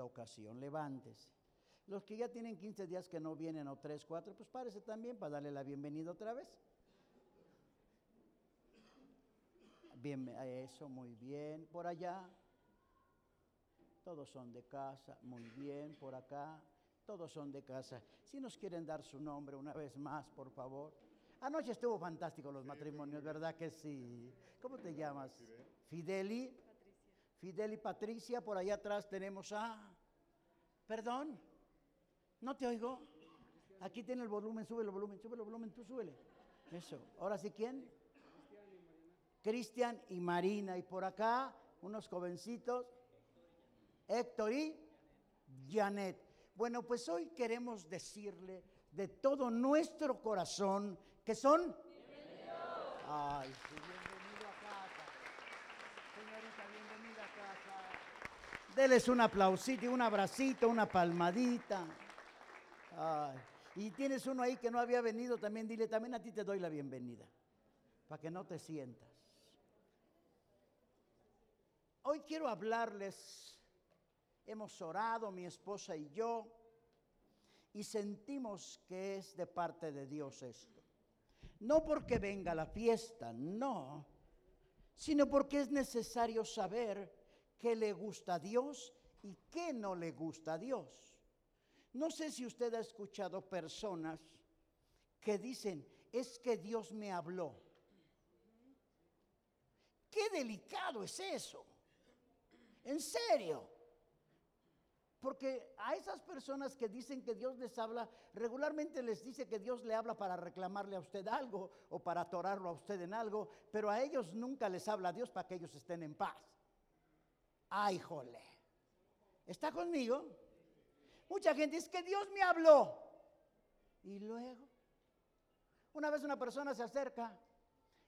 segunda ocasión. Levántese. Los que ya tienen 15 días que no vienen o 3, 4, pues párese también para darle la bienvenida otra vez. Bien, eso, muy bien. Por allá, todos son de casa, muy bien. Por acá, todos son de casa. Si nos quieren dar su nombre una vez más, por favor. Anoche estuvo fantástico los matrimonios, ¿verdad que sí? ¿Cómo te llamas? Fideli. Patricia. Fideli Patricia, por allá atrás tenemos a... Perdón, no te oigo. Aquí tiene el volumen, sube el volumen, sube el volumen, tú súbele. Eso. Ahora sí, ¿quién? Cristian y Marina. Y por acá, unos jovencitos, Héctor y Janet. Bueno, pues hoy queremos decirle de todo nuestro corazón que son... Ay, bienvenido a casa. Señorita, bienvenida a casa. Deles un aplausito, un abracito, una palmadita. Y tienes uno ahí que no había venido, también dile, también a ti te doy la bienvenida, para que no te sientas. Hoy quiero hablarles, hemos orado mi esposa y yo, y sentimos que es de parte de Dios esto. No porque venga la fiesta, no, sino porque es necesario saber qué le gusta a Dios y qué no le gusta a Dios. No sé si usted ha escuchado personas que dicen, es que Dios me habló. Qué delicado es eso. En serio. Porque a esas personas que dicen que Dios les habla, regularmente les dice que Dios le habla para reclamarle a usted algo o para atorarlo a usted en algo, pero a ellos nunca les habla Dios para que ellos estén en paz. Ay, jole. ¿Está conmigo? Mucha gente dice que Dios me habló. Y luego, una vez una persona se acerca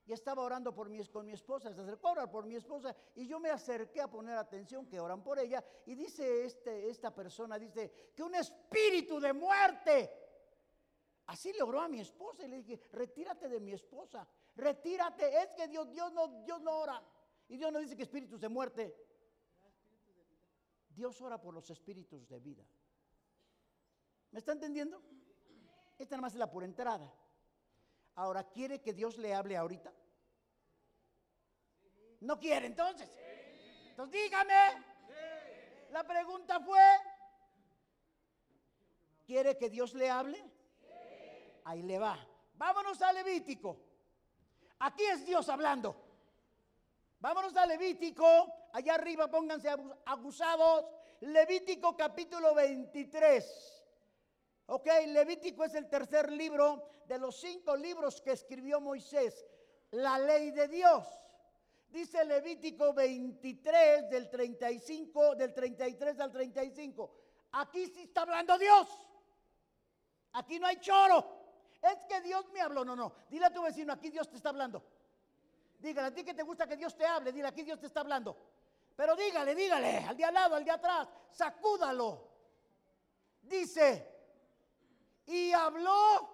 y estaba orando por mi, con mi esposa, se acercó a orar por mi esposa y yo me acerqué a poner atención que oran por ella y dice este, esta persona, dice que un espíritu de muerte. Así le oró a mi esposa y le dije, retírate de mi esposa, retírate, es que Dios, Dios, no, Dios no ora. Y Dios no dice que espíritus de muerte. Dios ora por los espíritus de vida. ¿Me está entendiendo? Esta nada más es la pura entrada. Ahora, ¿quiere que Dios le hable ahorita? ¿No quiere entonces? Entonces dígame. La pregunta fue, ¿quiere que Dios le hable? Ahí le va. Vámonos a Levítico. Aquí es Dios hablando. Vámonos a Levítico. Allá arriba pónganse abusados. Levítico capítulo 23. Ok, Levítico es el tercer libro de los cinco libros que escribió Moisés, la ley de Dios. Dice Levítico 23 del 35, del 33 al 35. Aquí sí está hablando Dios. Aquí no hay choro. Es que Dios me habló. No, no. Dile a tu vecino, aquí Dios te está hablando. Dígale a ti que te gusta que Dios te hable. Dile, aquí Dios te está hablando. Pero dígale, dígale, al de al lado, al de atrás, sacúdalo. Dice, y habló.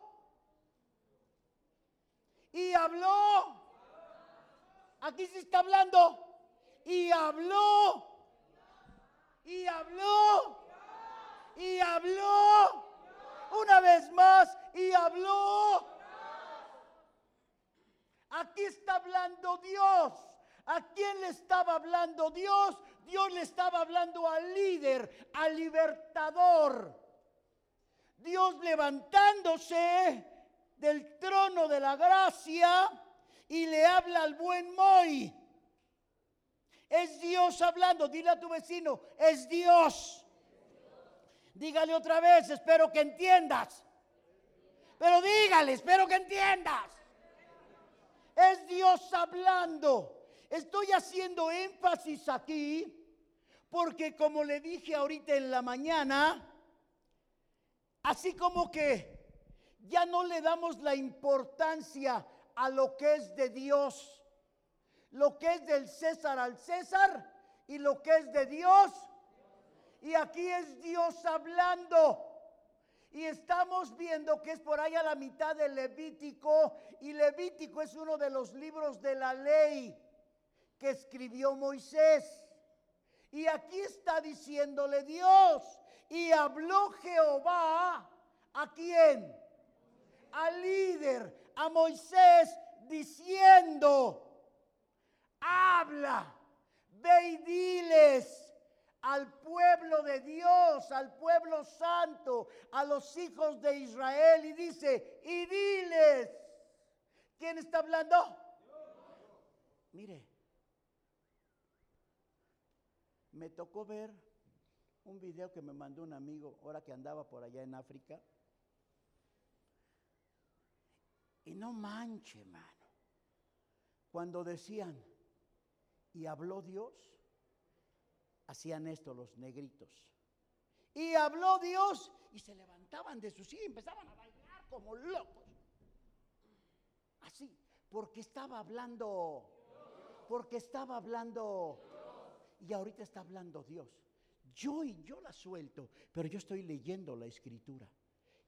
Y habló. Aquí se está hablando. Y habló. Y habló. Y habló. Una vez más. Y habló. Aquí está hablando Dios. ¿A quién le estaba hablando Dios? Dios le estaba hablando al líder, al libertador. Dios levantándose del trono de la gracia y le habla al buen Moy. Es Dios hablando, dile a tu vecino, es Dios. Dígale otra vez, espero que entiendas. Pero dígale, espero que entiendas. Es Dios hablando. Estoy haciendo énfasis aquí porque como le dije ahorita en la mañana, Así como que ya no le damos la importancia a lo que es de Dios, lo que es del César al César y lo que es de Dios. Y aquí es Dios hablando. Y estamos viendo que es por ahí a la mitad del Levítico. Y Levítico es uno de los libros de la ley que escribió Moisés. Y aquí está diciéndole Dios. Y habló Jehová a quién? Al líder, a Moisés, diciendo, habla, ve y diles al pueblo de Dios, al pueblo santo, a los hijos de Israel y dice, y diles, ¿quién está hablando? Mire, me tocó ver un video que me mandó un amigo, ahora que andaba por allá en África. Y no manche, mano. Cuando decían, y habló Dios, hacían esto los negritos. Y habló Dios y se levantaban de su silla y empezaban a bailar como locos. Así, porque estaba hablando, porque estaba hablando, y ahorita está hablando Dios. Yo y yo la suelto, pero yo estoy leyendo la escritura.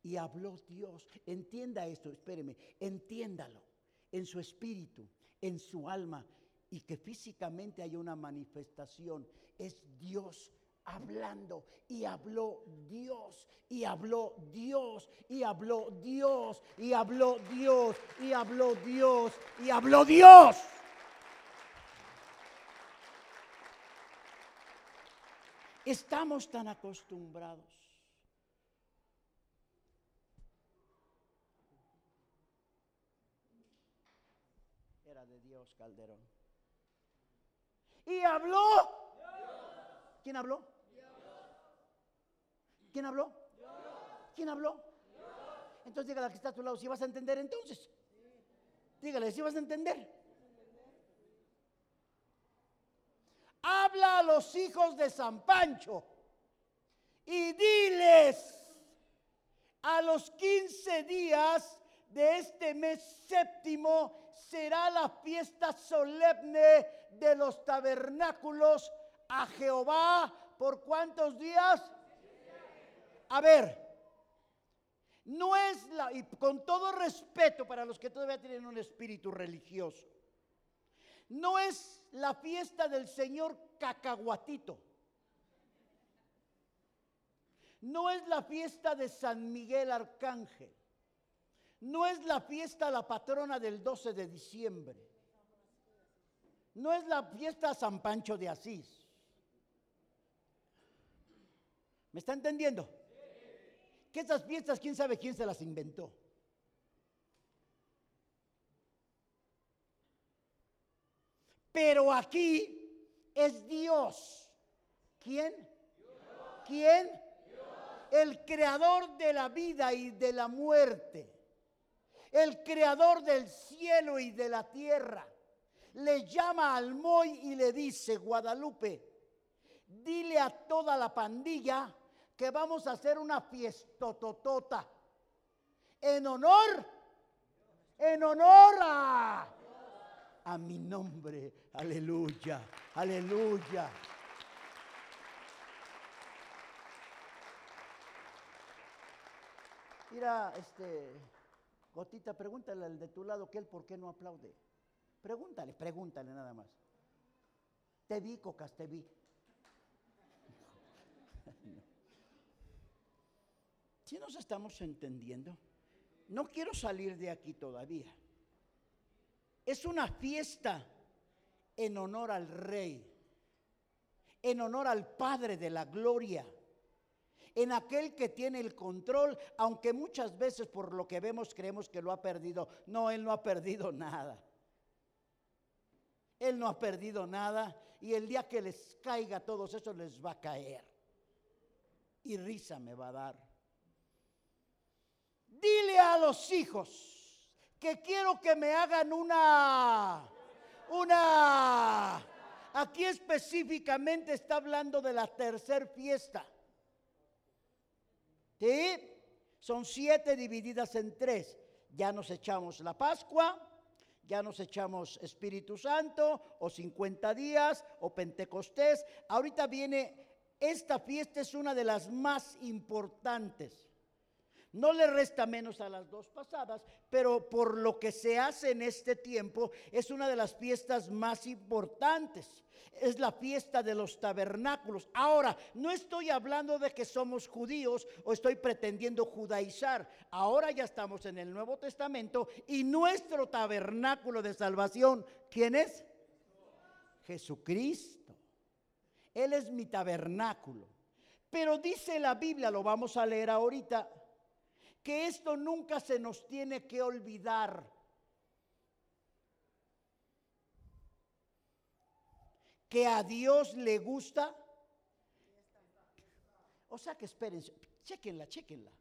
Y habló Dios. Entienda esto, espéreme, entiéndalo en su espíritu, en su alma, y que físicamente haya una manifestación. Es Dios hablando y habló Dios y habló Dios y habló Dios y habló Dios y habló Dios y habló Dios. Estamos tan acostumbrados. Era de Dios, Calderón. Y habló. ¿Quién habló? ¿Quién habló? ¿Quién habló? Entonces dígale a que está a tu lado, si vas a entender entonces. Dígale, si vas a entender. Habla a los hijos de San Pancho y diles a los 15 días de este mes séptimo será la fiesta solemne de los tabernáculos a Jehová. ¿Por cuántos días? A ver, no es la, y con todo respeto para los que todavía tienen un espíritu religioso, no es la fiesta del Señor cacahuatito. No es la fiesta de San Miguel Arcángel. No es la fiesta la patrona del 12 de diciembre. No es la fiesta San Pancho de Asís. ¿Me está entendiendo? Que esas fiestas, quién sabe quién se las inventó. Pero aquí es Dios. ¿Quién? ¿Quién? El creador de la vida y de la muerte. El creador del cielo y de la tierra. Le llama al Moy y le dice, Guadalupe, dile a toda la pandilla que vamos a hacer una fiestototota en honor, en honor a a mi nombre. Aleluya, aleluya. Mira, este, Gotita, pregúntale al de tu lado que él por qué no aplaude. Pregúntale, pregúntale nada más. Te vi, Cocas, te vi. Si nos estamos entendiendo? No quiero salir de aquí todavía. Es una fiesta en honor al Rey, en honor al Padre de la Gloria, en aquel que tiene el control, aunque muchas veces por lo que vemos creemos que lo ha perdido. No, Él no ha perdido nada. Él no ha perdido nada y el día que les caiga a todos eso les va a caer. Y risa me va a dar. Dile a los hijos que quiero que me hagan una, una, aquí específicamente está hablando de la tercer fiesta. ¿Sí? Son siete divididas en tres. Ya nos echamos la Pascua, ya nos echamos Espíritu Santo, o 50 días, o Pentecostés. Ahorita viene, esta fiesta es una de las más importantes No le resta menos a las dos pasadas, pero por lo que se hace en este tiempo es una de las fiestas más importantes. Es la fiesta de los tabernáculos. Ahora, no estoy hablando de que somos judíos o estoy pretendiendo judaizar. Ahora ya estamos en el Nuevo Testamento y nuestro tabernáculo de salvación, ¿quién es? Jesucristo. Él es mi tabernáculo. Pero dice la Biblia, lo vamos a leer ahorita, que esto nunca se nos tiene que olvidar. Que a Dios le gusta. O sea que espérense, chequenla, chequenla.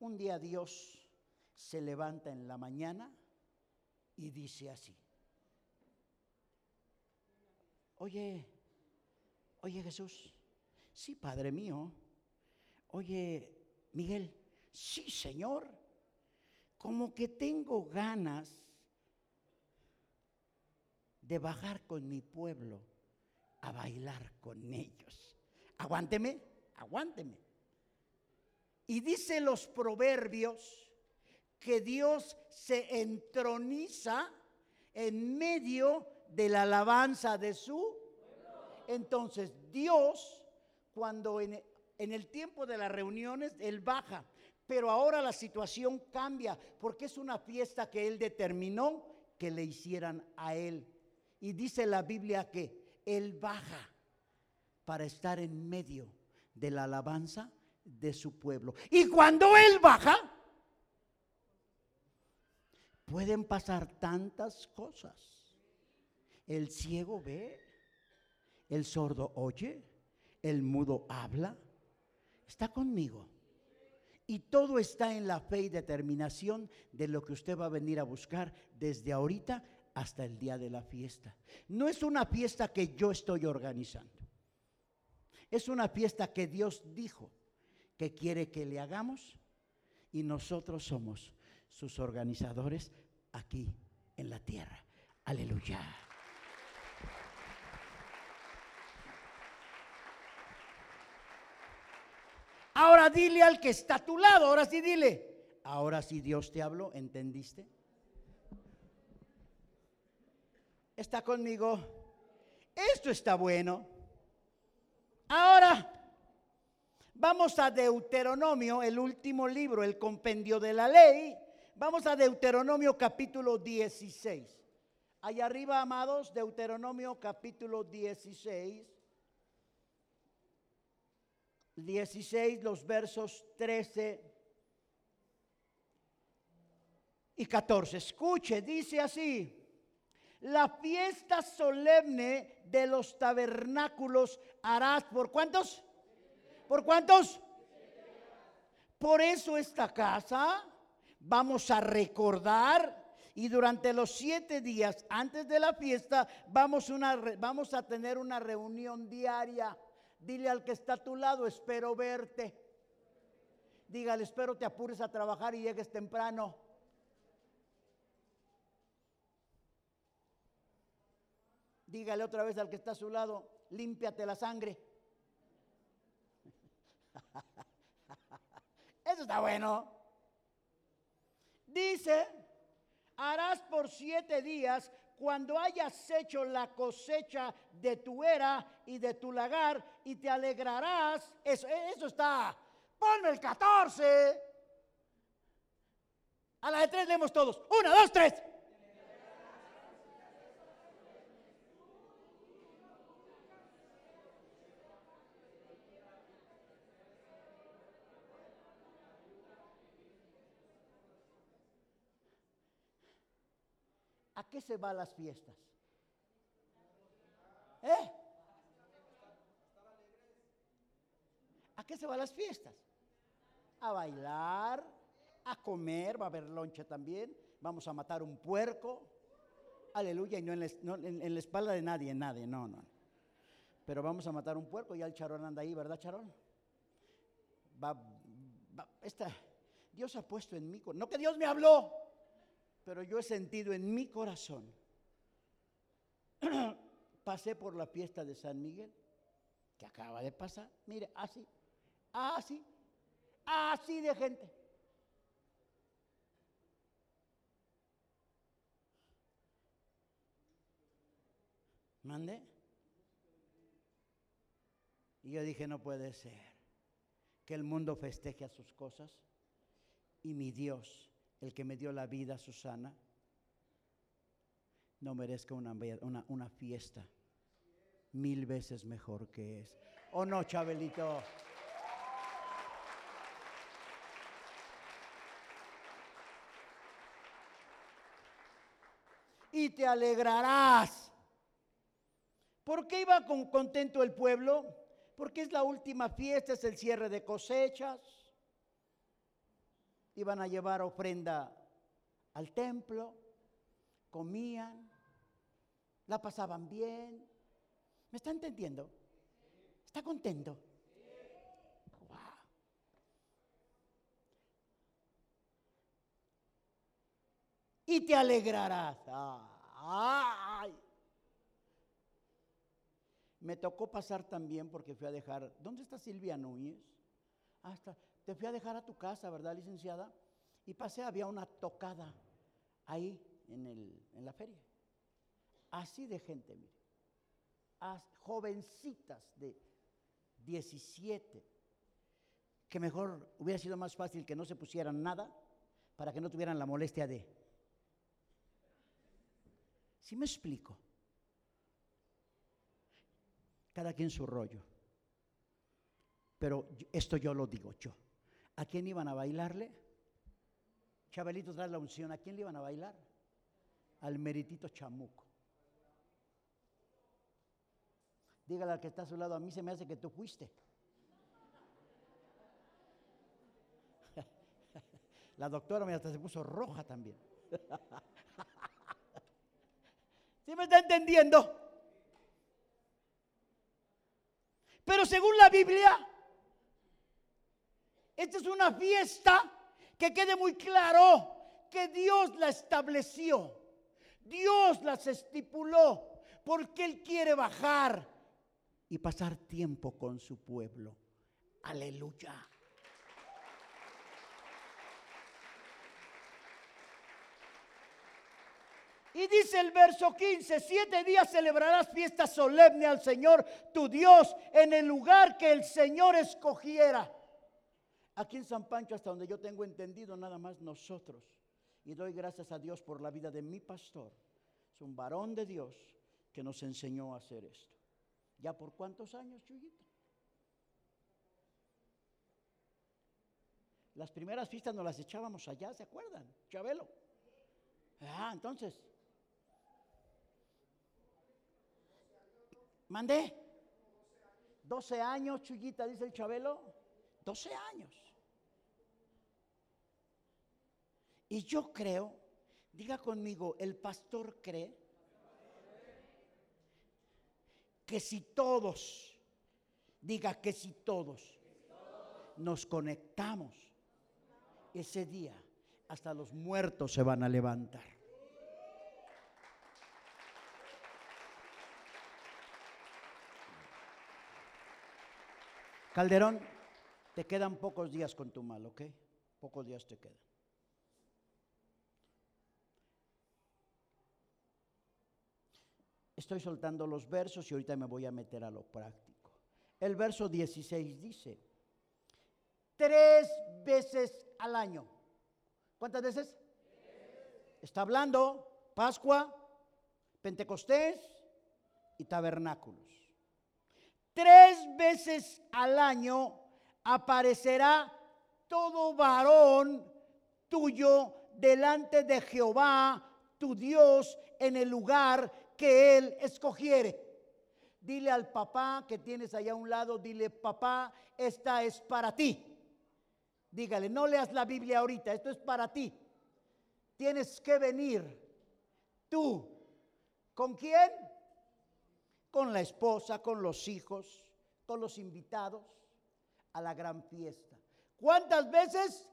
Un día Dios se levanta en la mañana y dice así. Oye, oye Jesús, sí, Padre mío, Oye, Miguel, sí, Señor, como que tengo ganas de bajar con mi pueblo a bailar con ellos. Aguánteme, aguánteme. Y dice los proverbios que Dios se entroniza en medio de la alabanza de su. Entonces Dios, cuando en, en el tiempo de las reuniones, Él baja. Pero ahora la situación cambia porque es una fiesta que Él determinó que le hicieran a Él. Y dice la Biblia que Él baja para estar en medio de la alabanza de su pueblo. Y cuando Él baja, pueden pasar tantas cosas. El ciego ve, el sordo oye, el mudo habla, está conmigo. Y todo está en la fe y determinación de lo que usted va a venir a buscar desde ahorita hasta el día de la fiesta. No es una fiesta que yo estoy organizando. Es una fiesta que Dios dijo que quiere que le hagamos y nosotros somos sus organizadores aquí en la tierra. Aleluya. Ahora dile al que está a tu lado, ahora sí dile. Ahora sí Dios te habló, ¿entendiste? ¿Está conmigo? Esto está bueno. Ahora vamos a Deuteronomio, el último libro, el compendio de la ley. Vamos a Deuteronomio capítulo 16. Allá arriba, amados, Deuteronomio capítulo 16. 16, los versos 13 y 14. Escuche, dice así, la fiesta solemne de los tabernáculos harás por cuántos? ¿Por cuántos? Por eso esta casa vamos a recordar y durante los siete días antes de la fiesta vamos, una, vamos a tener una reunión diaria Dile al que está a tu lado, espero verte. Dígale, espero te apures a trabajar y llegues temprano. Dígale otra vez al que está a su lado, límpiate la sangre. Eso está bueno. Dice, harás por siete días cuando hayas hecho la cosecha de tu era y de tu lagar y te alegrarás. Eso, eso está. Ponme el 14. A la de tres leemos todos. Una, dos, tres. Qué se van las fiestas? ¿Eh? ¿A qué se van las fiestas? A bailar, a comer, va a haber lonche también, vamos a matar un puerco, aleluya, y no en la, espalda de nadie, nadie, no, no. Pero vamos a matar un puerco, ya el charón anda ahí, ¿verdad, charón? Va, va, esta, Dios ha puesto en mí, no que Dios me habló, pero yo he sentido en mi corazón, pasé por la fiesta de San Miguel, que acaba de pasar, mire, así, así, Así de gente. ¿Mande? Y yo dije, no puede ser que el mundo festeje a sus cosas y mi Dios, el que me dio la vida, Susana, no merezca una, una, fiesta mil veces mejor que es. ¿O no, Chabelito? Y te alegrarás. ¿Por qué iba con contento el pueblo? Porque es la última fiesta, es el cierre de cosechas. Iban a llevar ofrenda al templo, comían, la pasaban bien. ¿Me está entendiendo? ¿Está contento? Y te alegrarás. Ay. Me tocó pasar también porque fui a dejar. ¿Dónde está Silvia Núñez? Hasta te fui a dejar a tu casa, ¿verdad, licenciada? Y pasé, había una tocada ahí en, el, en la feria. Así de gente, mire. jovencitas de 17, que mejor hubiera sido más fácil que no se pusieran nada para que no tuvieran la molestia de. ¿Sí me explico? Cada quien su rollo. Pero esto yo lo digo yo. ¿A quién iban a bailarle? Chabelito trae la unción. ¿A quién le iban a bailar? Al meritito chamuco. Dígale al que está a su lado, a mí se me hace que tú fuiste. La doctora me hasta se puso roja también. ¿Sí me está entendiendo? Pero según la Biblia, esta es una fiesta que quede muy claro que Dios la estableció. Dios las estipuló porque Él quiere bajar y pasar tiempo con su pueblo. Aleluya. Y dice el verso 15, siete días celebrarás fiesta solemne al Señor tu Dios en el lugar que el Señor escogiera. Aquí en San Pancho, hasta donde yo tengo entendido, nada más nosotros. Y doy gracias a Dios por la vida de mi pastor. Es un varón de Dios que nos enseñó a hacer esto. ¿Ya por cuántos años, Chuyito? Las primeras fiestas nos las echábamos allá, ¿se acuerdan? Chabelo. Ah, entonces. Mandé. 12 años, Chuyita, dice el Chabelo. 12 años. Y yo creo, diga conmigo, el pastor cree que si todos, diga que si todos nos conectamos ese día, hasta los muertos se van a levantar. Calderón, te quedan pocos días con tu mal, ¿ok? Pocos días te quedan. Estoy soltando los versos y ahorita me voy a meter a lo práctico. El verso 16 dice, tres veces al año. ¿Cuántas veces? Está hablando Pascua, Pentecostés y tabernáculos. Tres veces al año aparecerá todo varón tuyo delante de Jehová, tu Dios, en el lugar que Él escogiere. Dile al papá que tienes allá a un lado, dile, papá, esta es para ti. Dígale, no leas la Biblia ahorita, esto es para ti. Tienes que venir tú. ¿Con quién? Con la esposa, con los hijos, con los invitados a la gran fiesta. ¿Cuántas veces?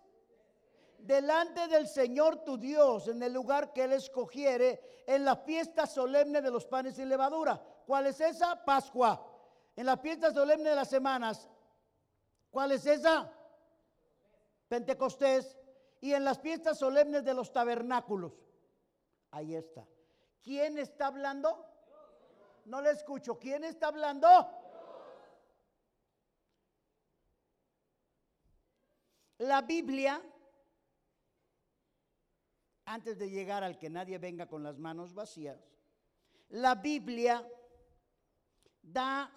delante del Señor tu Dios en el lugar que Él escogiere en la fiesta solemne de los panes sin levadura. ¿Cuál es esa? Pascua. En la fiesta solemne de las semanas. ¿Cuál es esa? Pentecostés y en las fiestas solemnes de los tabernáculos. Ahí está. ¿Quién está hablando? No le escucho. ¿Quién está hablando? La Biblia, antes de llegar al que nadie venga con las manos vacías, la Biblia da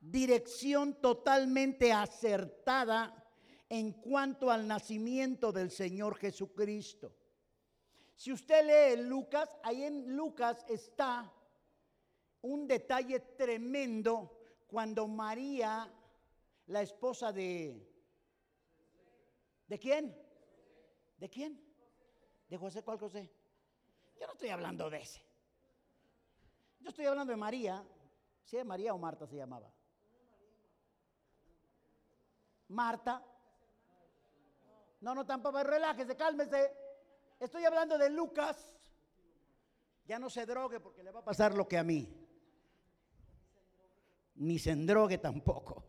dirección totalmente acertada en cuanto al nacimiento del Señor Jesucristo. Si usted lee Lucas, ahí en Lucas está un detalle tremendo cuando María, la esposa de... ¿De quién? ¿De quién? ¿De José? ¿Cuál José? Yo no estoy hablando de ese. Yo estoy hablando de María. ¿Sí, María o Marta se llamaba? Marta. No, no, tampoco, relájese, cálmese. Estoy hablando de Lucas. Ya no se drogue porque le va a pasar lo que a mí. Ni se endrogue tampoco.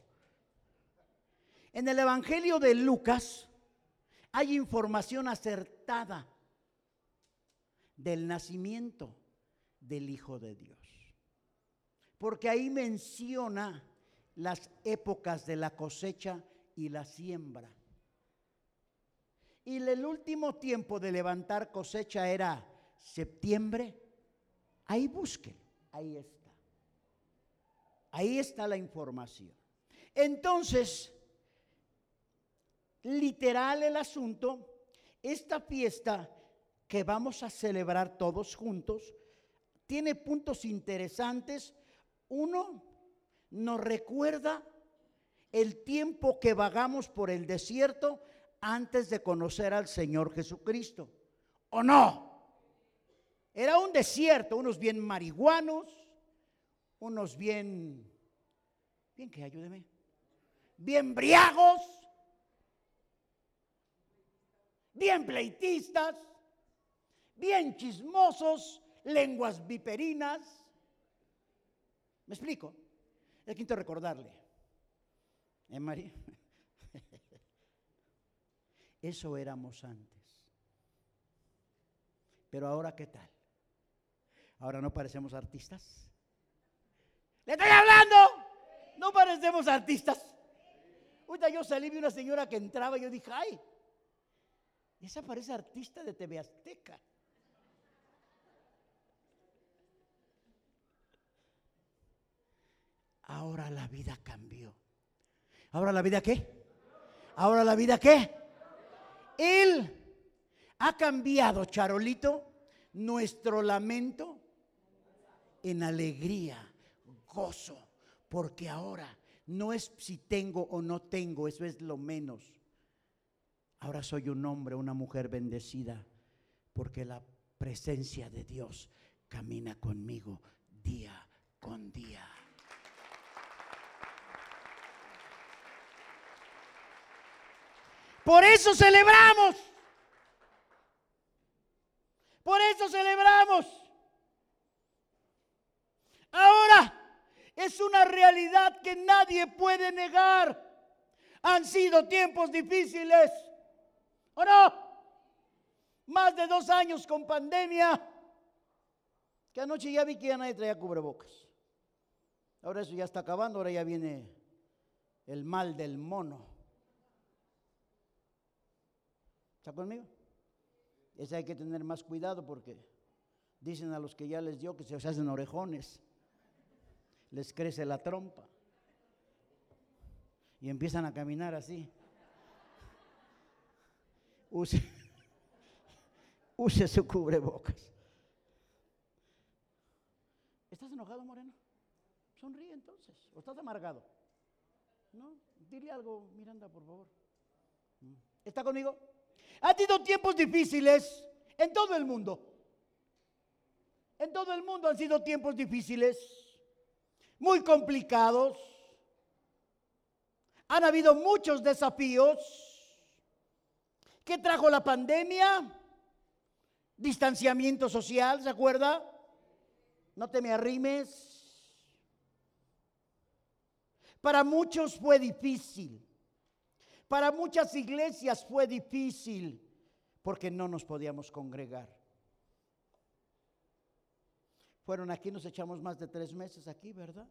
En el Evangelio de Lucas hay información acertada del nacimiento del Hijo de Dios. Porque ahí menciona las épocas de la cosecha y la siembra. Y el último tiempo de levantar cosecha era septiembre. Ahí busque, ahí está. Ahí está la información. Entonces, literal el asunto, esta fiesta que vamos a celebrar todos juntos tiene puntos interesantes. Uno, nos recuerda el tiempo que vagamos por el desierto antes de conocer al Señor Jesucristo. ¿O no? Era un desierto, unos bien marihuanos, unos bien, bien que ayúdeme, bien briagos, bien pleitistas, bien chismosos, lenguas viperinas. ¿Me explico? Es quinto recordarle. ¿Eh, María? Eso éramos antes. Pero ahora, ¿qué tal? Ahora no parecemos artistas. ¿Le estoy hablando? No parecemos artistas. Ahorita yo salí vi una señora que entraba y yo dije, ay, esa parece artista de TV Azteca. Ahora la vida cambió. ¿Ahora la vida qué? ¿Ahora la vida qué? Él ha cambiado, Charolito, nuestro lamento en alegría, gozo, porque ahora no es si tengo o no tengo, eso es lo menos. Ahora soy un hombre, una mujer bendecida, porque la presencia de Dios camina conmigo día con día. Por eso celebramos. Por eso celebramos. Ahora es una realidad que nadie puede negar. Han sido tiempos difíciles. ¿O no? Más de dos años con pandemia. Que anoche ya vi que ya nadie traía cubrebocas. Ahora eso ya está acabando, ahora ya viene el mal del mono. ¿Está conmigo? Ese hay que tener más cuidado porque dicen a los que ya les dio que se hacen orejones, les crece la trompa y empiezan a caminar así. Use, use su cubrebocas. ¿Estás enojado, Moreno? Sonríe entonces. ¿O estás amargado? No, dile algo, Miranda, por favor. ¿Está conmigo? Ha tenido tiempos difíciles en todo el mundo. En todo el mundo han sido tiempos difíciles, muy complicados. Han habido muchos desafíos. ¿Qué trajo la pandemia? Distanciamiento social, ¿se acuerda? No te me arrimes. Para muchos fue difícil. Para muchas iglesias fue difícil porque no nos podíamos congregar. Fueron aquí, nos echamos más de tres meses aquí, ¿verdad?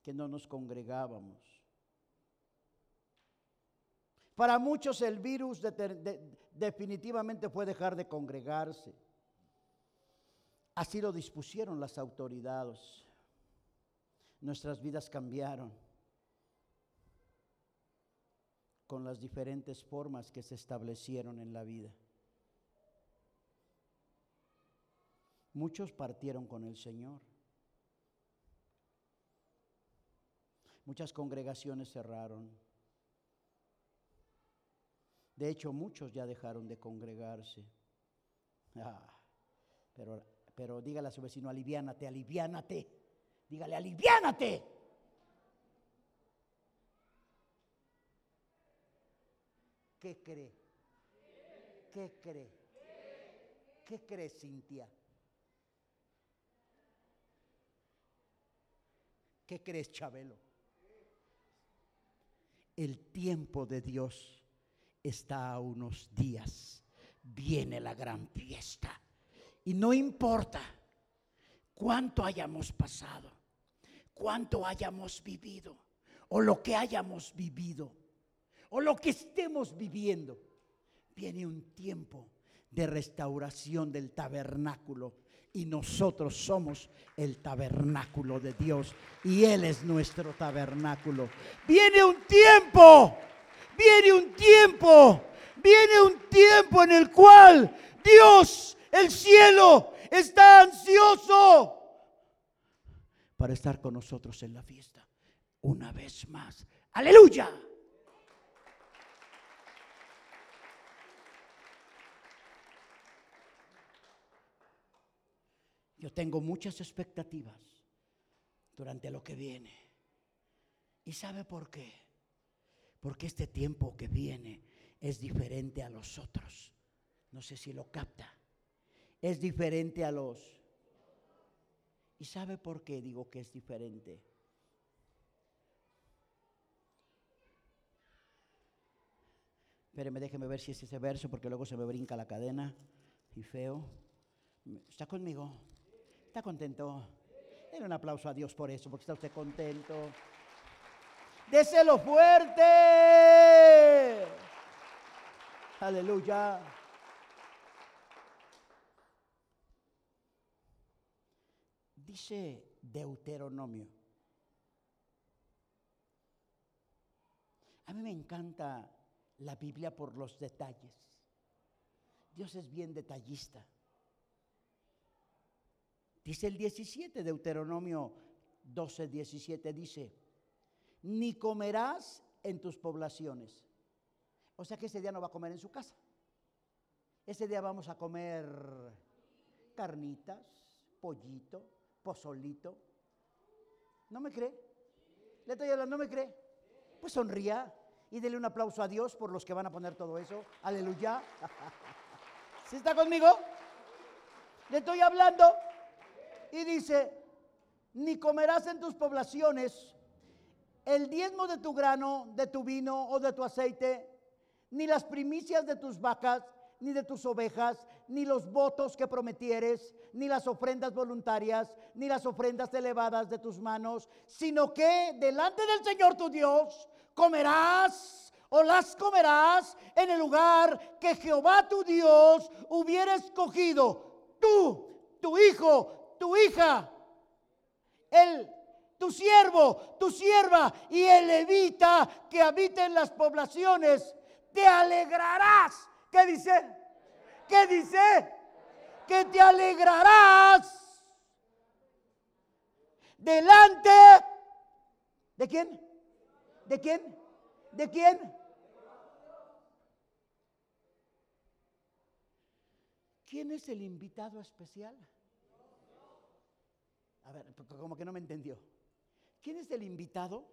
Que no nos congregábamos. Para muchos el virus definitivamente fue dejar de congregarse. Así lo dispusieron las autoridades. Nuestras vidas cambiaron con las diferentes formas que se establecieron en la vida. Muchos partieron con el Señor. Muchas congregaciones cerraron. De hecho, muchos ya dejaron de congregarse. Ah, pero, pero dígale a su vecino, aliviánate, aliviánate. Dígale, aliviánate. ¿Qué cree? ¿Qué cree? ¿Qué cree, Cintia? ¿Qué crees, Chabelo? El tiempo de Dios está a unos días. Viene la gran fiesta. Y no importa cuánto hayamos pasado, cuánto hayamos vivido, o lo que hayamos vivido, o lo que estemos viviendo. Viene un tiempo de restauración del tabernáculo y nosotros somos el tabernáculo de Dios y Él es nuestro tabernáculo. Viene un tiempo, viene un tiempo, viene un tiempo en el cual Dios, el cielo, está ansioso para estar con nosotros en la fiesta. Una vez más. Aleluya. Yo tengo muchas expectativas durante lo que viene. ¿Y sabe por qué? Porque este tiempo que viene es diferente a los otros. No sé si lo capta. Es diferente a los... ¿Y sabe por qué digo que es diferente? Espéreme, déjeme ver si es ese verso porque luego se me brinca la cadena y feo. ¿Está conmigo? ¿Está contento? Denle un aplauso a Dios por eso, porque está usted contento. Déselo fuerte. Aleluya. Dice Deuteronomio. A mí me encanta la Biblia por los detalles. Dios es bien detallista. Dice el 17, Deuteronomio 12, 17, dice, ni comerás en tus poblaciones. O sea que ese día no va a comer en su casa. Ese día vamos a comer carnitas, pollito, pozolito. ¿No me cree? Le estoy hablando, ¿no me cree? Pues sonría y dele un aplauso a Dios por los que van a poner todo eso. Aleluya. ¿Sí está conmigo? Le estoy hablando. Y dice, ni comerás en tus poblaciones el diezmo de tu grano, de tu vino o de tu aceite, ni las primicias de tus vacas, ni de tus ovejas, ni los votos que prometieres, ni las ofrendas voluntarias, ni las ofrendas elevadas de tus manos, sino que delante del Señor tu Dios comerás o las comerás en el lugar que Jehová tu Dios hubiera escogido. Tú, tu hijo, tu hija, el, tu siervo, tu sierva y el levita que habita en las poblaciones, te alegrarás. ¿Qué dice? ¿Qué dice? Que te alegrarás delante de quién? ¿De quién? ¿De quién? ¿Quién es el invitado especial? A ver, como que no me entendió. ¿Quién es el invitado?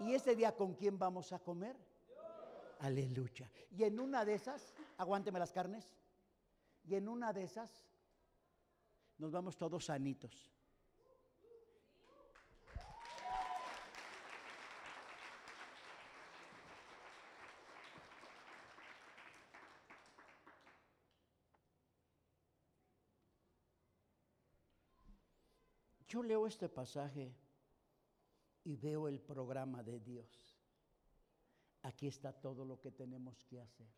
¿Y ese día con quién vamos a comer? Aleluya. Y en una de esas, aguánteme las carnes, y en una de esas nos vamos todos sanitos. Yo leo este pasaje y veo el programa de Dios. Aquí está todo lo que tenemos que hacer.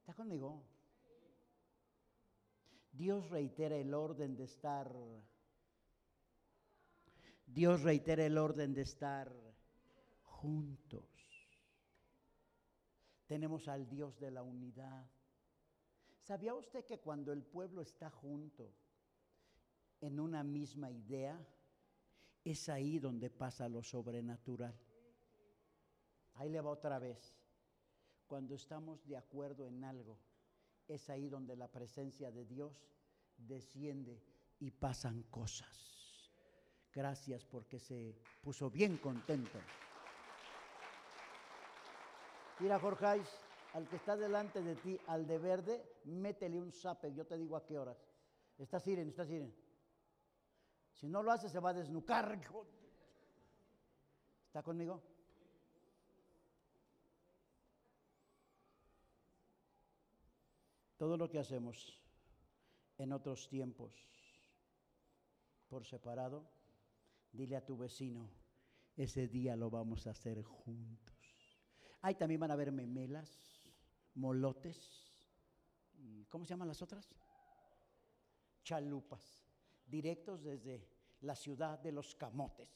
¿Está conmigo? Dios reitera el orden de estar. Dios reitera el orden de estar juntos. Tenemos al Dios de la unidad. ¿Sabía usted que cuando el pueblo está junto en una misma idea, es ahí donde pasa lo sobrenatural? Ahí le va otra vez. Cuando estamos de acuerdo en algo, es ahí donde la presencia de Dios desciende y pasan cosas. Gracias porque se puso bien contento. Mira, Jorge, al que está delante de ti, al de verde, métele un zape. Yo te digo a qué horas. Estás Siren, estás Siren. Si no lo hace, se va a desnucar. ¿Está conmigo? Todo lo que hacemos en otros tiempos por separado, dile a tu vecino, ese día lo vamos a hacer juntos. Ahí también van a haber memelas, molotes, ¿cómo se llaman las otras? Chalupas, directos desde la ciudad de los camotes.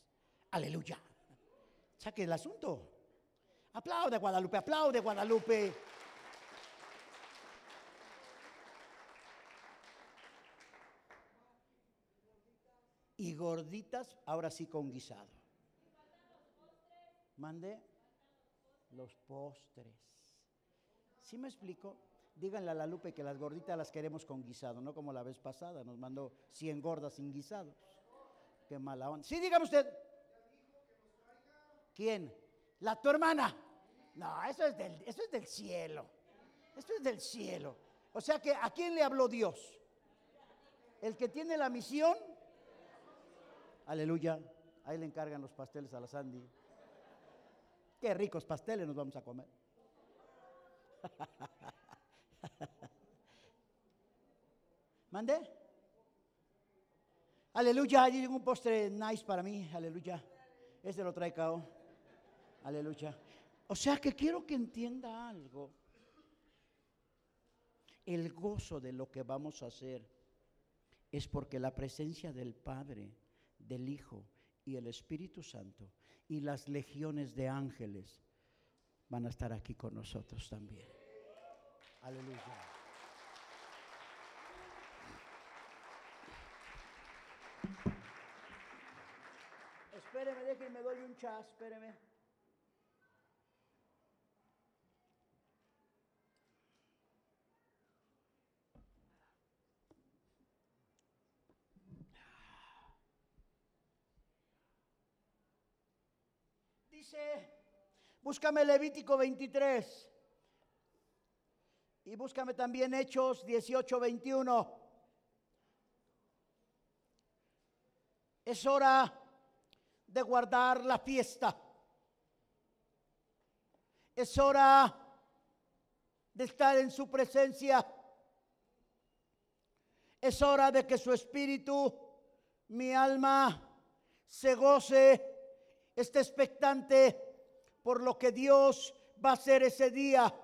Aleluya. Saque el asunto. Aplaude Guadalupe, aplaude Guadalupe. Y gorditas, ahora sí con guisado. Mande los postres. ¿Sí me explico? Díganle a la Lupe que las gorditas las queremos con guisado, no como la vez pasada, nos mandó 100 gordas sin guisado. Qué mala onda. Sí, dígame usted. ¿Quién? La tu hermana. No, eso es del, eso es del cielo. Esto es del cielo. O sea que, ¿a quién le habló Dios? El que tiene la misión. Aleluya. Ahí le encargan los pasteles a la Sandy. Qué ricos pasteles nos vamos a comer. ¿Mande? Aleluya, hay un postre nice para mí, aleluya. Este lo trae Cao. Aleluya. O sea que quiero que entienda algo. El gozo de lo que vamos a hacer es porque la presencia del Padre, del Hijo y el Espíritu Santo y las legiones de ángeles van a estar aquí con nosotros también. Aleluya. Espéreme, déjenme, doy un chas, espéreme. Dice, búscame Levítico 23 y búscame también Hechos 18, 21. Es hora de guardar la fiesta. Es hora de estar en su presencia. Es hora de que su espíritu, mi alma, se goce esté expectante por lo que Dios va a hacer ese día.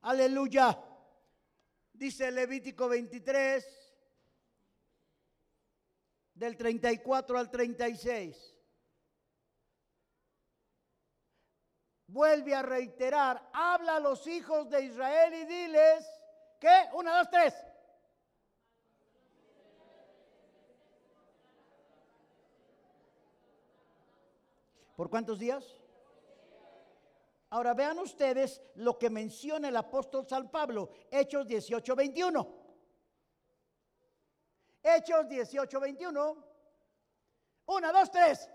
Aleluya. Dice Levítico 23, del 34 al 36. Vuelve a reiterar, habla a los hijos de Israel y diles, ¿qué? Una, dos, tres. ¿Por cuántos días? Ahora vean ustedes lo que menciona el apóstol San Pablo, Hechos 18, 21. Hechos 18, 21. Una, dos, tres.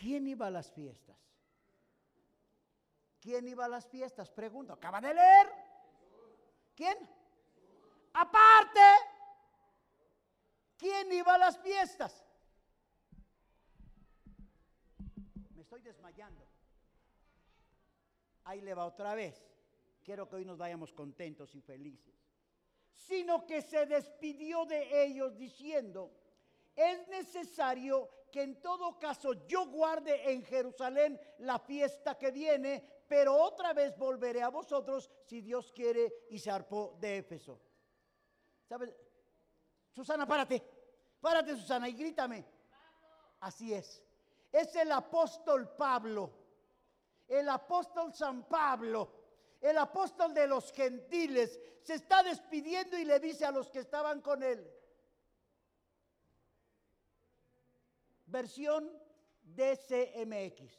¿Quién iba a las fiestas? ¿Quién iba a las fiestas? Pregunto, acaba de leer. ¿Quién? Aparte, ¿quién iba a las fiestas? estoy desmayando. Ahí le va otra vez. Quiero que hoy nos vayamos contentos y felices. Sino que se despidió de ellos diciendo, es necesario que en todo caso yo guarde en Jerusalén la fiesta que viene, pero otra vez volveré a vosotros si Dios quiere y se arpó de Éfeso. Susana, párate, párate Susana y grítame. Así es. Es el apóstol Pablo, el apóstol San Pablo, el apóstol de los gentiles. Se está despidiendo y le dice a los que estaban con él, versión DCMX.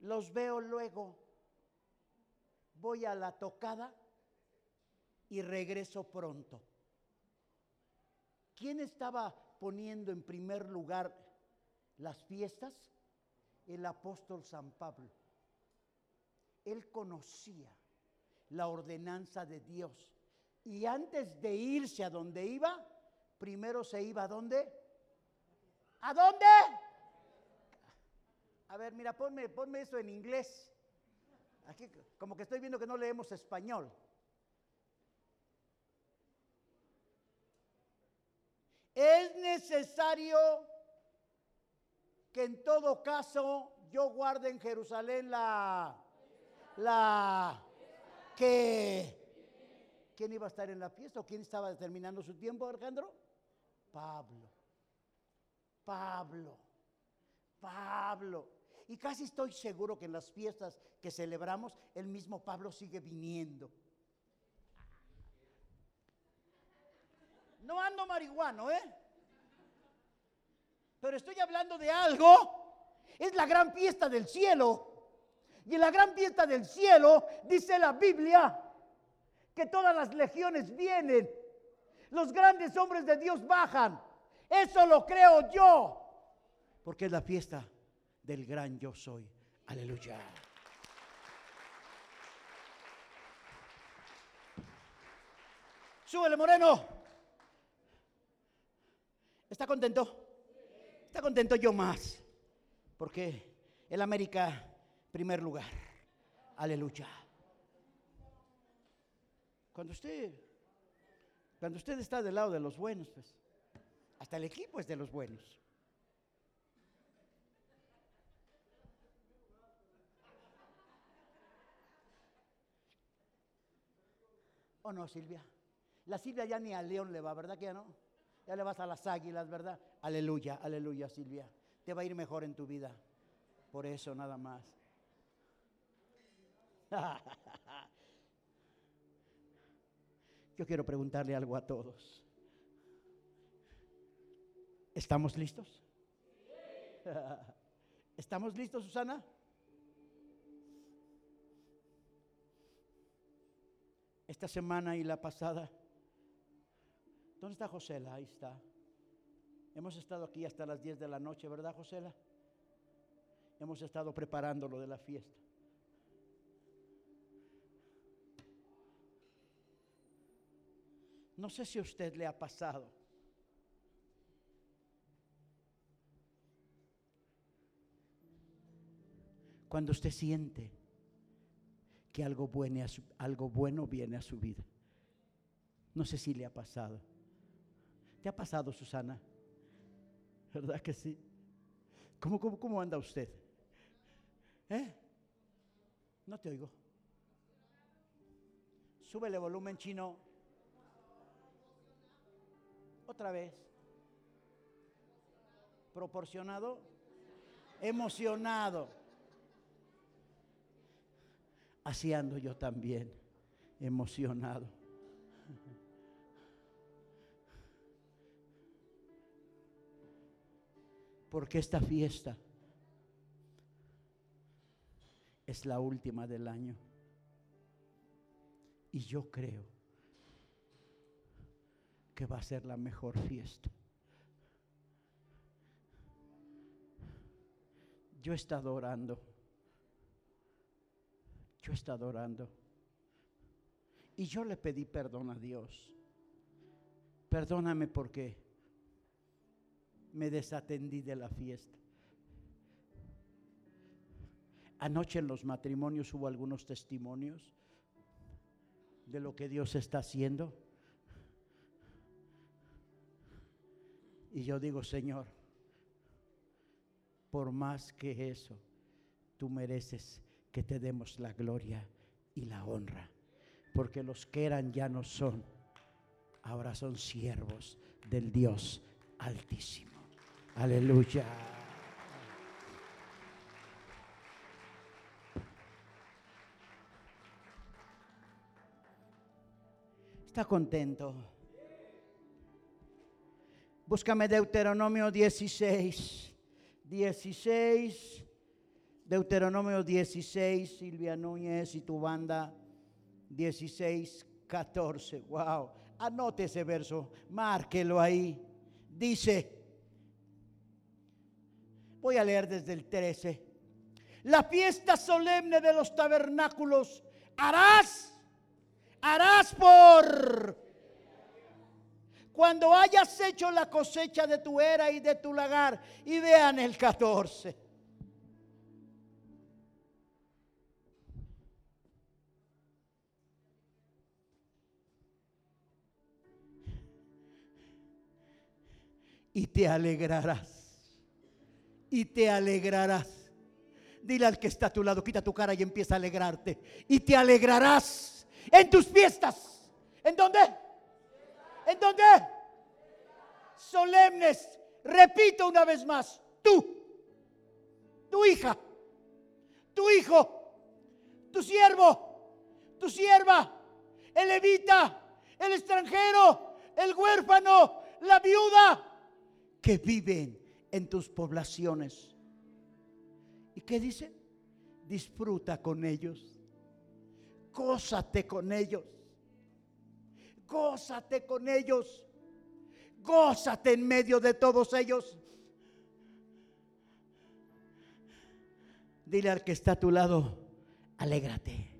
Los veo luego. Voy a la tocada y regreso pronto. ¿Quién estaba poniendo en primer lugar las fiestas? El apóstol San Pablo. Él conocía la ordenanza de Dios. Y antes de irse a donde iba, primero se iba a dónde? ¿A dónde? A ver, mira, ponme, ponme eso en inglés. Aquí, como que estoy viendo que no leemos español. Es necesario que en todo caso yo guarde en Jerusalén la, la, que, ¿quién iba a estar en la fiesta o quién estaba determinando su tiempo, Alejandro? Pablo. Pablo, Pablo. Y casi estoy seguro que en las fiestas que celebramos, el mismo Pablo sigue viniendo. No ando marihuano, ¿eh? Pero estoy hablando de algo. Es la gran fiesta del cielo. Y en la gran fiesta del cielo dice la Biblia que todas las legiones vienen. Los grandes hombres de Dios bajan. Eso lo creo yo. Porque es la fiesta del gran yo soy. Aleluya. Súbele, Moreno. ¿Está contento? ¿Está contento yo más? Porque el América, primer lugar. Aleluya. Cuando usted, cuando usted está del lado de los buenos, pues hasta el equipo es de los buenos. ¿O no, Silvia? La Silvia ya ni al león le va, ¿verdad que ya no? Ya le vas a las águilas, ¿verdad? Aleluya, aleluya, Silvia. Te va a ir mejor en tu vida. Por eso nada más. Yo quiero preguntarle algo a todos. ¿Estamos listos? ¿Estamos listos, Susana? Esta semana y la pasada. ¿Dónde está Josela? Ahí está. Hemos estado aquí hasta las 10 de la noche, ¿verdad, Josela? Hemos estado preparando lo de la fiesta. No sé si a usted le ha pasado cuando usted siente que algo bueno, algo bueno viene a su vida. No sé si le ha pasado. ¿Te ha pasado, Susana? ¿Verdad que sí? ¿Cómo, cómo, cómo anda usted? ¿Eh? No te oigo. Súbele volumen chino. Otra vez. Proporcionado. Emocionado. Así ando yo también, emocionado. Porque esta fiesta es la última del año. Y yo creo que va a ser la mejor fiesta. Yo he estado orando yo he estado orando. Y yo le pedí perdón a Dios. Perdóname porque me desatendí de la fiesta. Anoche en los matrimonios hubo algunos testimonios de lo que Dios está haciendo. Y yo digo, Señor, por más que eso, tú mereces que te demos la gloria y la honra. Porque los que eran ya no son, ahora son siervos del Dios Altísimo. Aleluya. Está contento. Búscame Deuteronomio 16. 16. Deuteronomio 16, Silvia Núñez y tu banda. 16, 14. Wow. Anote ese verso. Márquelo ahí. Dice. Voy a leer desde el 13. La fiesta solemne de los tabernáculos harás, harás por cuando hayas hecho la cosecha de tu era y de tu lagar. Y vean el 14. Y te alegrarás y te alegrarás. Dile al que está a tu lado, quita tu cara y empieza a alegrarte. Y te alegrarás en tus fiestas. ¿En dónde? ¿En dónde? Solemnes. Repito una vez más. Tú, tu hija, tu hijo, tu siervo, tu sierva, el levita, el extranjero, el huérfano, la viuda que viven en tus poblaciones. ¿Y qué dice? Disfruta con ellos. Gózate con ellos. Gózate con ellos. Gózate en medio de todos ellos. Dile al que está a tu lado, alégrate.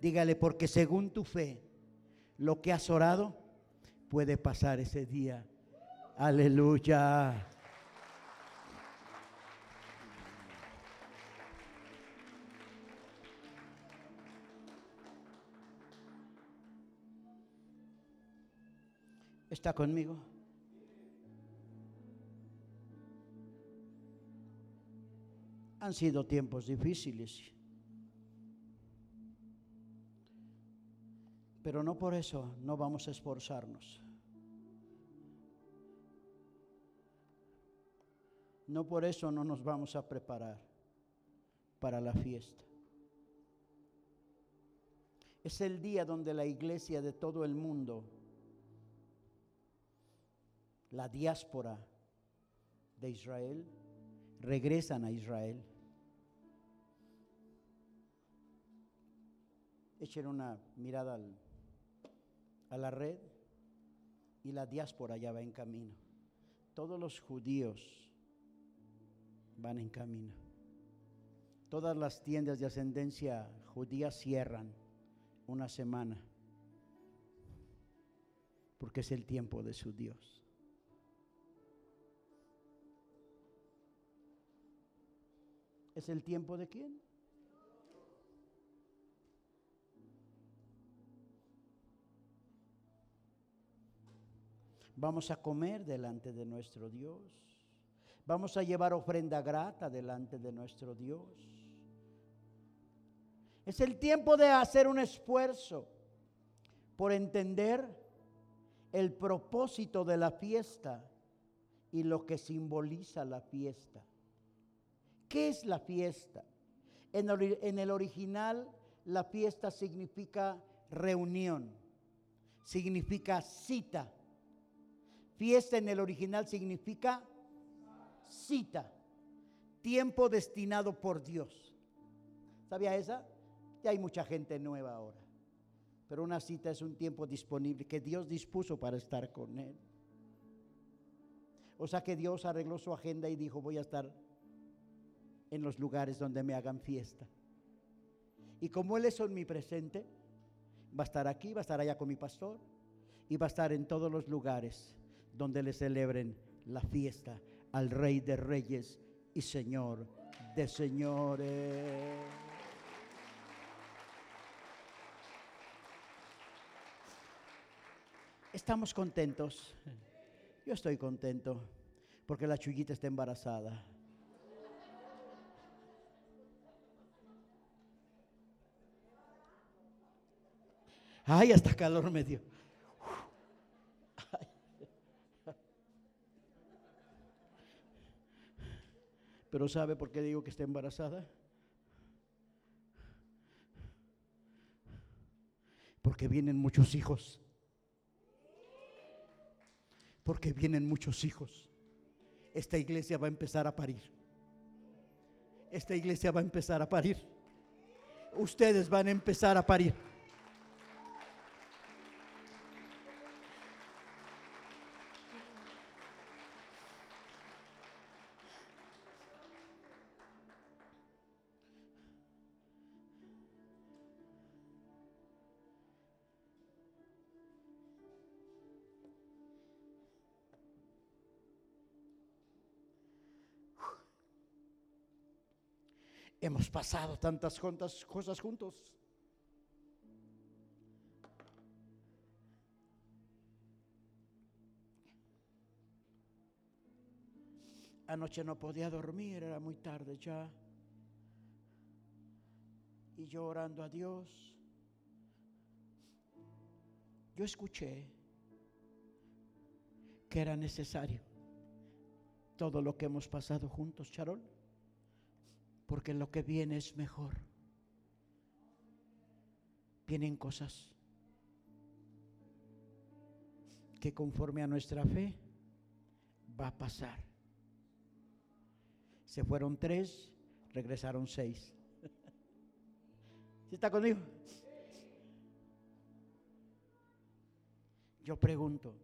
Dígale, porque según tu fe, lo que has orado puede pasar ese día Aleluya. ¿Está conmigo? Han sido tiempos difíciles. Pero no por eso no vamos a esforzarnos. No por eso no nos vamos a preparar para la fiesta. Es el día donde la iglesia de todo el mundo, la diáspora de Israel, regresan a Israel. Echen una mirada a la red y la diáspora ya va en camino. Todos los judíos van en camino. Todas las tiendas de ascendencia judía cierran una semana porque es el tiempo de su Dios. ¿Es el tiempo de quién? Vamos a comer delante de nuestro Dios. Vamos a llevar ofrenda grata delante de nuestro Dios. Es el tiempo de hacer un esfuerzo por entender el propósito de la fiesta y lo que simboliza la fiesta. ¿Qué es la fiesta? En, el original, la fiesta significa reunión, significa cita. Fiesta en el original significa cita, tiempo destinado por Dios. ¿Sabía esa? Ya hay mucha gente nueva ahora. Pero una cita es un tiempo disponible que Dios dispuso para estar con Él. O sea que Dios arregló su agenda y dijo, voy a estar en los lugares donde me hagan fiesta. Y como Él es omnipresente, va a estar aquí, va a estar allá con mi pastor y va a estar en todos los lugares donde le celebren la fiesta al Rey de Reyes y Señor de señores. Estamos contentos. Yo estoy contento porque la chullita está embarazada. Ay, hasta calor me dio. Pero ¿sabe por qué digo que está embarazada? Porque vienen muchos hijos. Porque vienen muchos hijos. Esta iglesia va a empezar a parir. Esta iglesia va a empezar a parir. Ustedes van a empezar a parir. Pasado tantas cosas juntos. Anoche no podía dormir, era muy tarde ya. Y yo orando a Dios, yo escuché que era necesario todo lo que hemos pasado juntos, Charol porque lo que viene es mejor. Vienen cosas que conforme a nuestra fe va a pasar. Se fueron tres, regresaron seis. ¿Sí está conmigo? Yo pregunto,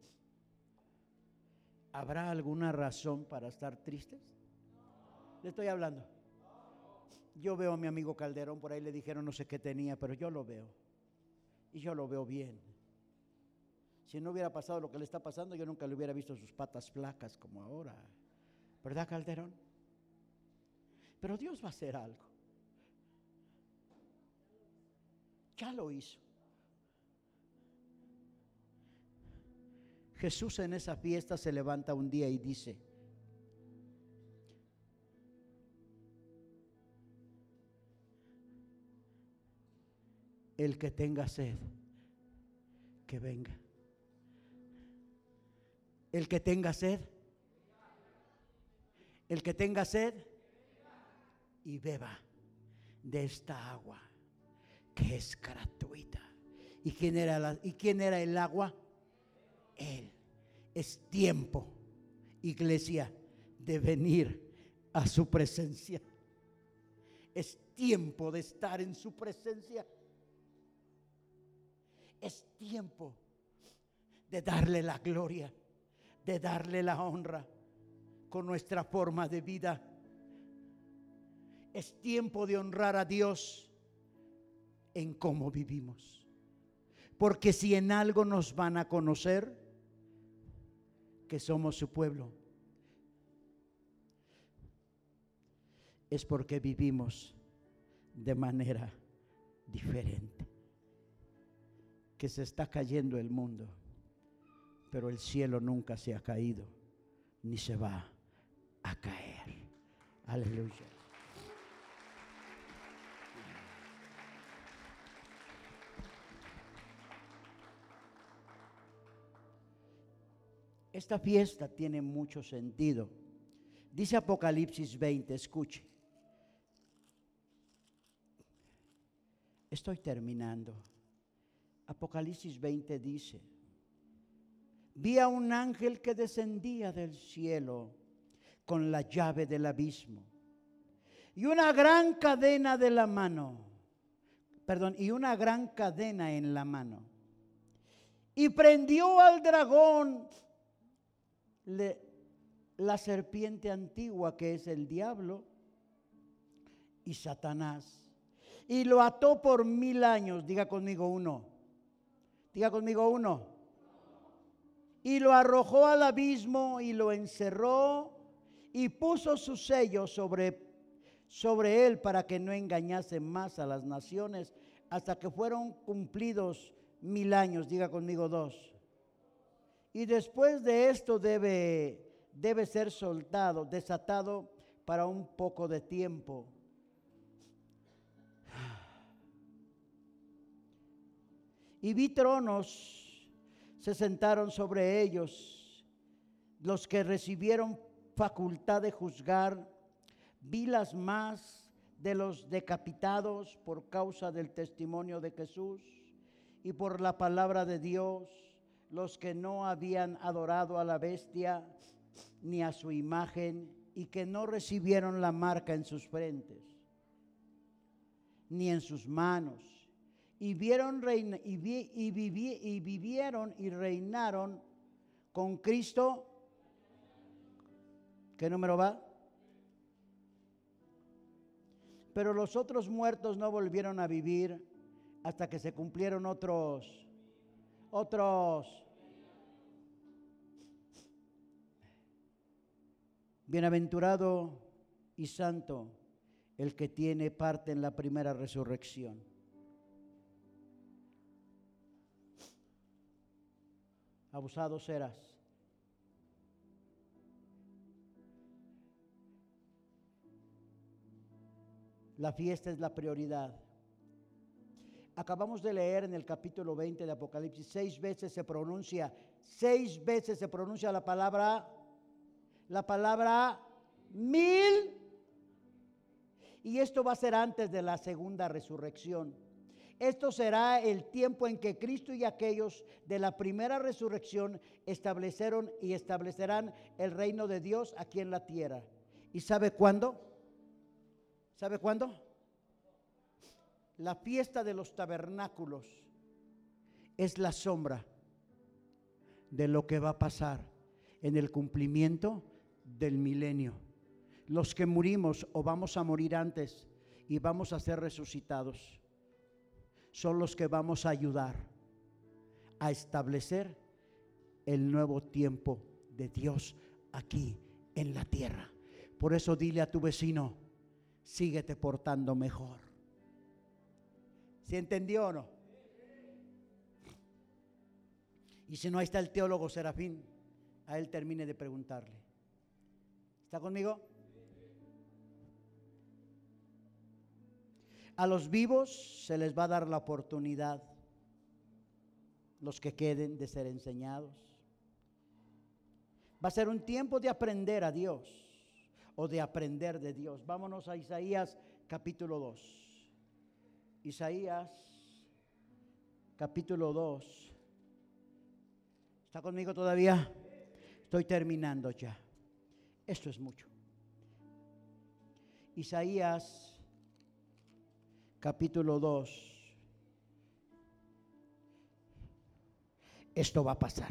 ¿habrá alguna razón para estar tristes? Le estoy hablando. Yo veo a mi amigo Calderón, por ahí le dijeron no sé qué tenía, pero yo lo veo. Y yo lo veo bien. Si no hubiera pasado lo que le está pasando, yo nunca le hubiera visto sus patas flacas como ahora. ¿Verdad, Calderón? Pero Dios va a hacer algo. Ya lo hizo. Jesús en esa fiesta se levanta un día y dice, el que tenga sed, que venga. El que tenga sed, el que tenga sed y beba de esta agua que es gratuita. ¿Y quién era, la, ¿y quién era el agua? Él. Es tiempo, iglesia, de venir a su presencia. Es tiempo de estar en su presencia. Es tiempo de darle la gloria, de darle la honra con nuestra forma de vida. Es tiempo de honrar a Dios en cómo vivimos. Porque si en algo nos van a conocer, que somos su pueblo, es porque vivimos de manera diferente que se está cayendo el mundo, pero el cielo nunca se ha caído, ni se va a caer. Aleluya. Esta fiesta tiene mucho sentido. Dice Apocalipsis 20, escuche. Estoy terminando. Apocalipsis 20 dice, vi a un ángel que descendía del cielo con la llave del abismo y una gran cadena de la mano, perdón, y una gran cadena en la mano. Y prendió al dragón la serpiente antigua que es el diablo y Satanás. Y lo ató por mil años, diga conmigo uno Diga conmigo uno. Y lo arrojó al abismo y lo encerró y puso su sello sobre, sobre él para que no engañase más a las naciones hasta que fueron cumplidos mil años, diga conmigo dos. Y después de esto debe, debe ser soltado, desatado para un poco de tiempo. Y vi tronos, se sentaron sobre ellos, los que recibieron facultad de juzgar vi las más de los decapitados por causa del testimonio de Jesús y por la palabra de Dios, los que no habían adorado a la bestia ni a su imagen y que no recibieron la marca en sus frentes ni en sus manos. Y, vieron reina, y, y, y vivieron y reinaron con Cristo. ¿Qué número va? Pero los otros muertos no volvieron a vivir hasta que se cumplieron otros, otros. Bienaventurado y santo el que tiene parte en la primera resurrección. Abusado serás. La fiesta es la prioridad. Acabamos de leer en el capítulo 20 de Apocalipsis, seis veces se pronuncia, seis veces se pronuncia la palabra, la palabra mil. Y esto va a ser antes de la segunda resurrección. Esto será el tiempo en que Cristo y aquellos de la primera resurrección establecieron y establecerán el reino de Dios aquí en la tierra. ¿Y sabe cuándo? ¿Sabe cuándo? La fiesta de los tabernáculos es la sombra de lo que va a pasar en el cumplimiento del milenio. Los que murimos o vamos a morir antes y vamos a ser resucitados son los que vamos a ayudar a establecer el nuevo tiempo de Dios aquí en la tierra. Por eso dile a tu vecino, síguete portando mejor. ¿Se entendió o no? Y si no, ahí está el teólogo Serafín. A él termine de preguntarle. ¿Está conmigo? A los vivos se les va a dar la oportunidad, los que queden, de ser enseñados. Va a ser un tiempo de aprender a Dios o de aprender de Dios. Vámonos a Isaías capítulo 2. Isaías capítulo 2. ¿Está conmigo todavía? Estoy terminando ya. Esto es mucho. Isaías capítulo 2. Esto va a pasar.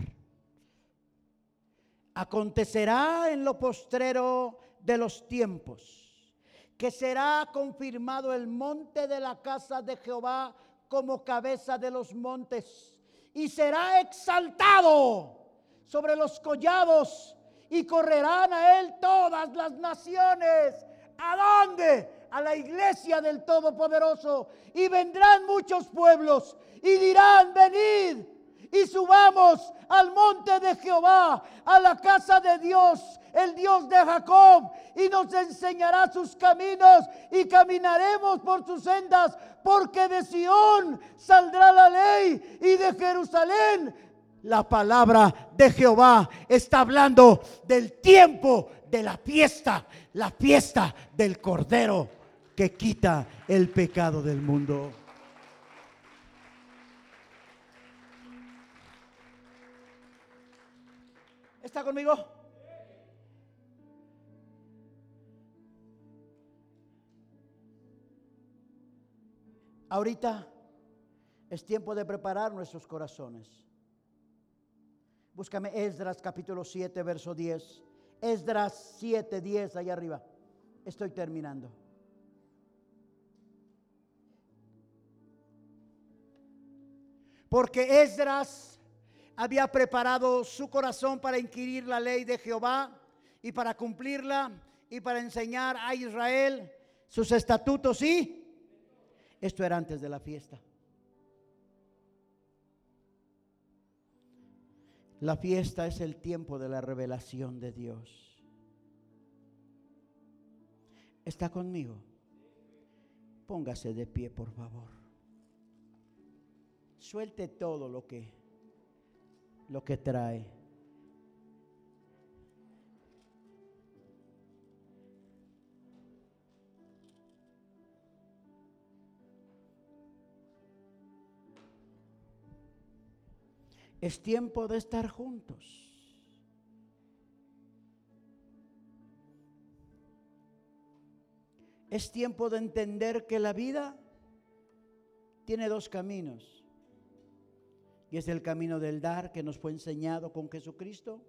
Acontecerá en lo postrero de los tiempos, que será confirmado el monte de la casa de Jehová como cabeza de los montes, y será exaltado sobre los collados, y correrán a él todas las naciones. ¿A dónde? A la iglesia del Todopoderoso. Y vendrán muchos pueblos y dirán, venid y subamos al monte de Jehová, a la casa de Dios, el Dios de Jacob, y nos enseñará sus caminos y caminaremos por sus sendas, porque de Sión saldrá la ley y de Jerusalén la palabra de Jehová está hablando del tiempo de la fiesta, la fiesta del Cordero que quita el pecado del mundo. ¿Está conmigo? Ahorita es tiempo de preparar nuestros corazones. Búscame Esdras capítulo 7, verso 10. Esdras 7, 10, allá arriba. Estoy terminando. Porque Esdras había preparado su corazón para inquirir la ley de Jehová y para cumplirla y para enseñar a Israel sus estatutos y esto era antes de la fiesta. La fiesta es el tiempo de la revelación de Dios. ¿Está conmigo? Póngase de pie, por favor. Suelte todo lo que lo que trae. Es tiempo de estar juntos. Es tiempo de entender que la vida tiene dos caminos. Y es el camino del dar que nos fue enseñado con Jesucristo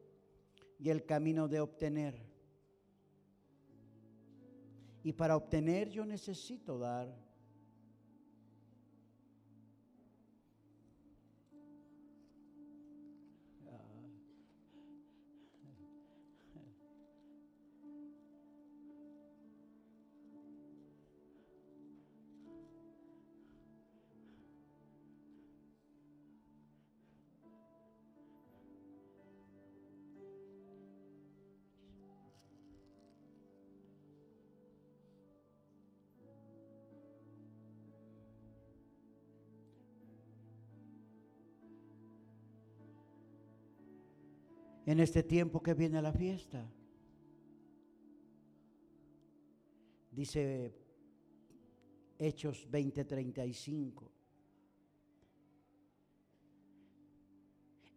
y el camino de obtener. Y para obtener yo necesito dar. En este tiempo que viene la fiesta. Dice Hechos 20:35.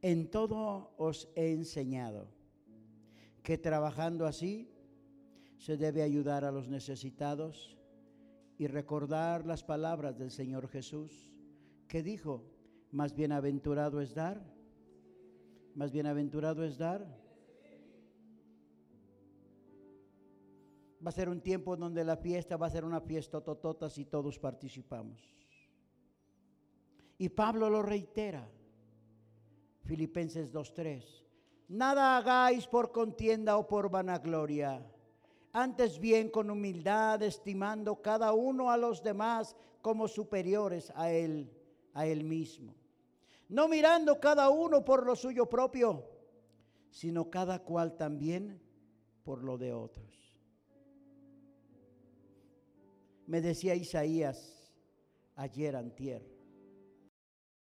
En todo os he enseñado que trabajando así se debe ayudar a los necesitados y recordar las palabras del Señor Jesús, que dijo, más bienaventurado es dar más bienaventurado es dar. Va a ser un tiempo donde la fiesta va a ser una fiesta totota si todos participamos. Y Pablo lo reitera. Filipenses 2.3. Nada hagáis por contienda o por vanagloria. Antes bien con humildad, estimando cada uno a los demás como superiores a él, a él mismo no mirando cada uno por lo suyo propio, sino cada cual también por lo de otros. Me decía Isaías ayer antier,